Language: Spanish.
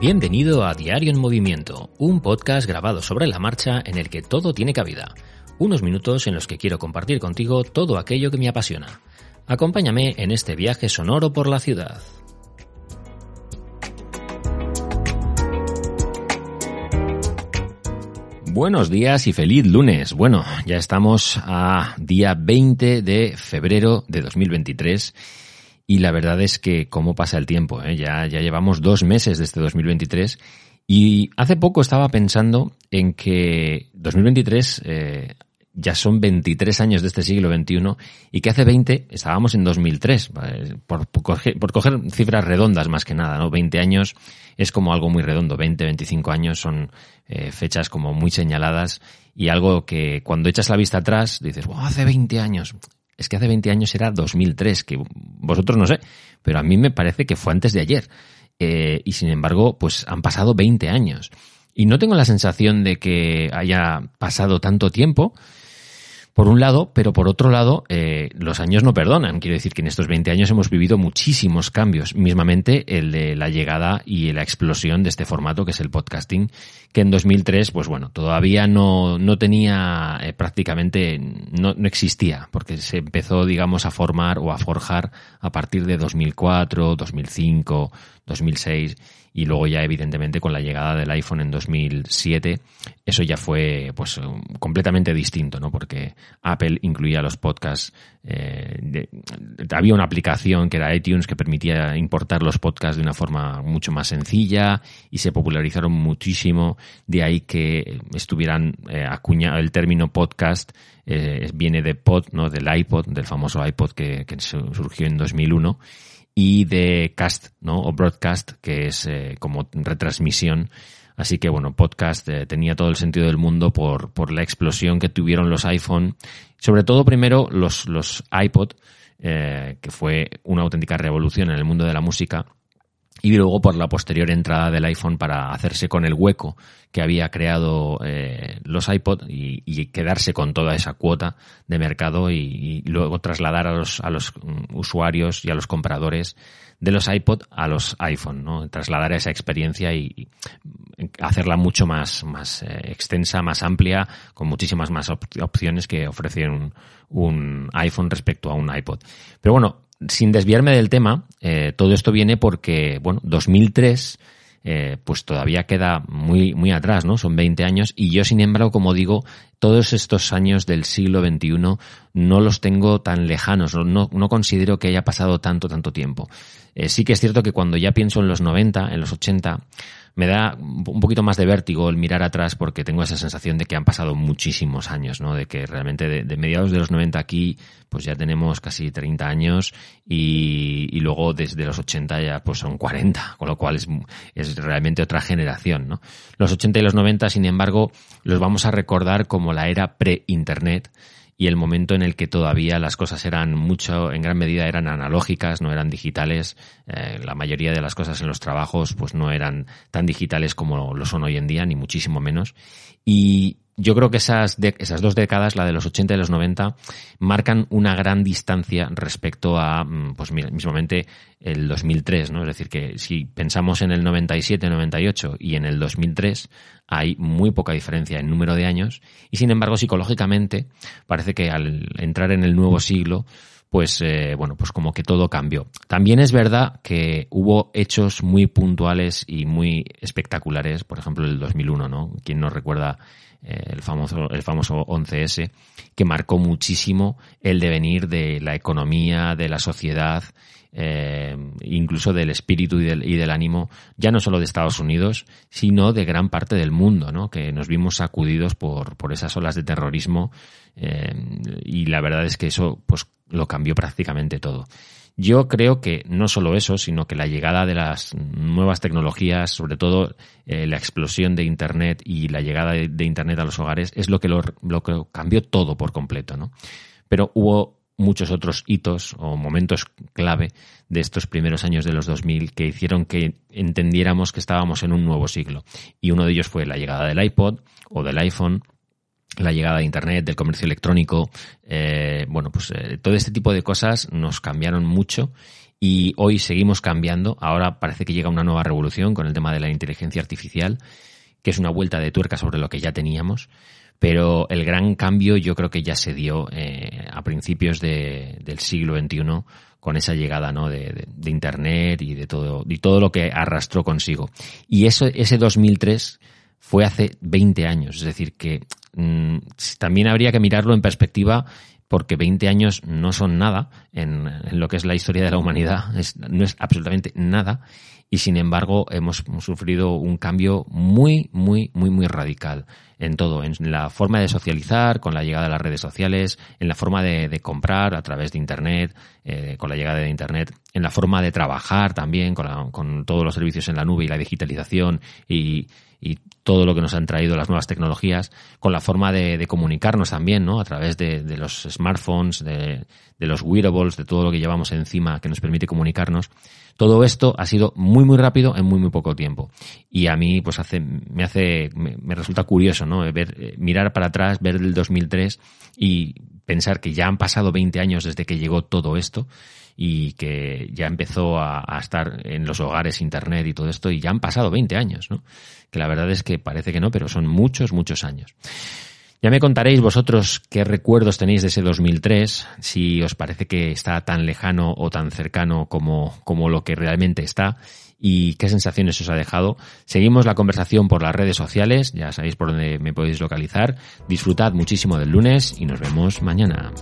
Bienvenido a Diario en Movimiento, un podcast grabado sobre la marcha en el que todo tiene cabida. Unos minutos en los que quiero compartir contigo todo aquello que me apasiona. Acompáñame en este viaje sonoro por la ciudad. Buenos días y feliz lunes. Bueno, ya estamos a día 20 de febrero de 2023 y la verdad es que cómo pasa el tiempo, ¿eh? ya, ya llevamos dos meses de este 2023 y hace poco estaba pensando en que 2023 eh, ya son 23 años de este siglo XXI y que hace 20 estábamos en 2003, por, por, coger, por coger cifras redondas más que nada, ¿no? 20 años es como algo muy redondo, 20, 25 años son eh, fechas como muy señaladas y algo que cuando echas la vista atrás dices, wow, hace 20 años es que hace 20 años era 2003, que vosotros no sé, pero a mí me parece que fue antes de ayer. Eh, y sin embargo, pues han pasado 20 años. Y no tengo la sensación de que haya pasado tanto tiempo, por un lado, pero por otro lado, eh, los años no perdonan. Quiero decir que en estos 20 años hemos vivido muchísimos cambios, mismamente el de la llegada y la explosión de este formato que es el podcasting, que en 2003, pues bueno, todavía no, no tenía eh, prácticamente, no, no existía, porque se empezó, digamos, a formar o a forjar a partir de 2004, 2005, 2006 y luego ya evidentemente con la llegada del iPhone en 2007 eso ya fue pues completamente distinto no porque Apple incluía los podcasts eh, había una aplicación que era iTunes que permitía importar los podcasts de una forma mucho más sencilla y se popularizaron muchísimo. De ahí que estuvieran eh, acuñado el término podcast eh, viene de pod no del iPod del famoso iPod que surgió en 2001 y de cast, ¿no? O broadcast, que es eh, como retransmisión. Así que bueno, podcast eh, tenía todo el sentido del mundo por, por la explosión que tuvieron los iPhone, sobre todo primero los, los iPod, eh, que fue una auténtica revolución en el mundo de la música, y luego por la posterior entrada del iPhone para hacerse con el hueco que había creado eh, los iPod y, quedarse con toda esa cuota de mercado y, luego trasladar a los, a los mm, usuarios y a los compradores de los iPod a los iPhone, ¿no? Trasladar esa experiencia y, hacerla mucho más, más eh, extensa, más amplia, con muchísimas más op opciones que ofrecen un, un iPhone respecto a un iPod. Pero bueno, sin desviarme del tema, eh, todo esto viene porque, bueno, 2003, eh, pues todavía queda muy, muy atrás, ¿no? Son 20 años y yo, sin embargo, como digo, todos estos años del siglo XXI no los tengo tan lejanos, no, no considero que haya pasado tanto, tanto tiempo. Eh, sí que es cierto que cuando ya pienso en los 90, en los 80, me da un poquito más de vértigo el mirar atrás porque tengo esa sensación de que han pasado muchísimos años, ¿no? De que realmente de, mediados de los 90 aquí, pues ya tenemos casi 30 años y, y, luego desde los 80 ya pues son 40, con lo cual es, es realmente otra generación, ¿no? Los 80 y los 90, sin embargo, los vamos a recordar como la era pre-internet, y el momento en el que todavía las cosas eran mucho, en gran medida eran analógicas, no eran digitales. Eh, la mayoría de las cosas en los trabajos pues no eran tan digitales como lo son hoy en día, ni muchísimo menos. Y yo creo que esas, de, esas dos décadas, la de los 80 y los 90, marcan una gran distancia respecto a, mm, pues mismamente, el 2003, ¿no? Es decir, que si pensamos en el 97, 98 y en el 2003, hay muy poca diferencia en número de años y, sin embargo, psicológicamente, parece que al entrar en el nuevo siglo, pues eh, bueno, pues como que todo cambió. También es verdad que hubo hechos muy puntuales y muy espectaculares, por ejemplo el 2001, ¿no? ¿Quién nos recuerda el famoso el famoso 11S que marcó muchísimo el devenir de la economía, de la sociedad, eh, incluso del espíritu y del, y del, ánimo, ya no solo de Estados Unidos, sino de gran parte del mundo, ¿no? Que nos vimos sacudidos por, por esas olas de terrorismo eh, y la verdad es que eso, pues, lo cambió prácticamente todo. Yo creo que no solo eso, sino que la llegada de las nuevas tecnologías, sobre todo eh, la explosión de Internet y la llegada de, Internet a los hogares, es lo que lo, lo cambió todo por completo, ¿no? Pero hubo muchos otros hitos o momentos clave de estos primeros años de los 2000 que hicieron que entendiéramos que estábamos en un nuevo siglo. Y uno de ellos fue la llegada del iPod o del iPhone, la llegada de Internet, del comercio electrónico, eh, bueno, pues eh, todo este tipo de cosas nos cambiaron mucho y hoy seguimos cambiando. Ahora parece que llega una nueva revolución con el tema de la inteligencia artificial, que es una vuelta de tuerca sobre lo que ya teníamos. Pero el gran cambio yo creo que ya se dio eh, a principios de, del siglo XXI con esa llegada ¿no? de, de, Internet y de todo, y todo lo que arrastró consigo. Y eso, ese 2003 fue hace 20 años, es decir, que mmm, también habría que mirarlo en perspectiva porque 20 años no son nada en, lo que es la historia de la humanidad, no es absolutamente nada. Y sin embargo hemos, hemos sufrido un cambio muy, muy, muy, muy radical en todo, en la forma de socializar, con la llegada de las redes sociales, en la forma de, de comprar a través de Internet, eh, con la llegada de Internet, en la forma de trabajar también, con, la, con todos los servicios en la nube y la digitalización y, y todo lo que nos han traído las nuevas tecnologías, con la forma de, comunicarnos también, ¿no? A través de, los smartphones, de, los wearables, de todo lo que llevamos encima que nos permite comunicarnos. Todo esto ha sido muy, muy rápido en muy, muy poco tiempo. Y a mí, pues hace, me hace, me, me resulta curioso, ¿no? Ver, eh, mirar para atrás, ver el 2003 y pensar que ya han pasado 20 años desde que llegó todo esto y que ya empezó a, estar en los hogares internet y todo esto y ya han pasado 20 años, ¿no? Que la verdad es que parece que no, pero son muchos, muchos años. Ya me contaréis vosotros qué recuerdos tenéis de ese 2003, si os parece que está tan lejano o tan cercano como, como lo que realmente está y qué sensaciones os ha dejado. Seguimos la conversación por las redes sociales, ya sabéis por dónde me podéis localizar. Disfrutad muchísimo del lunes y nos vemos mañana.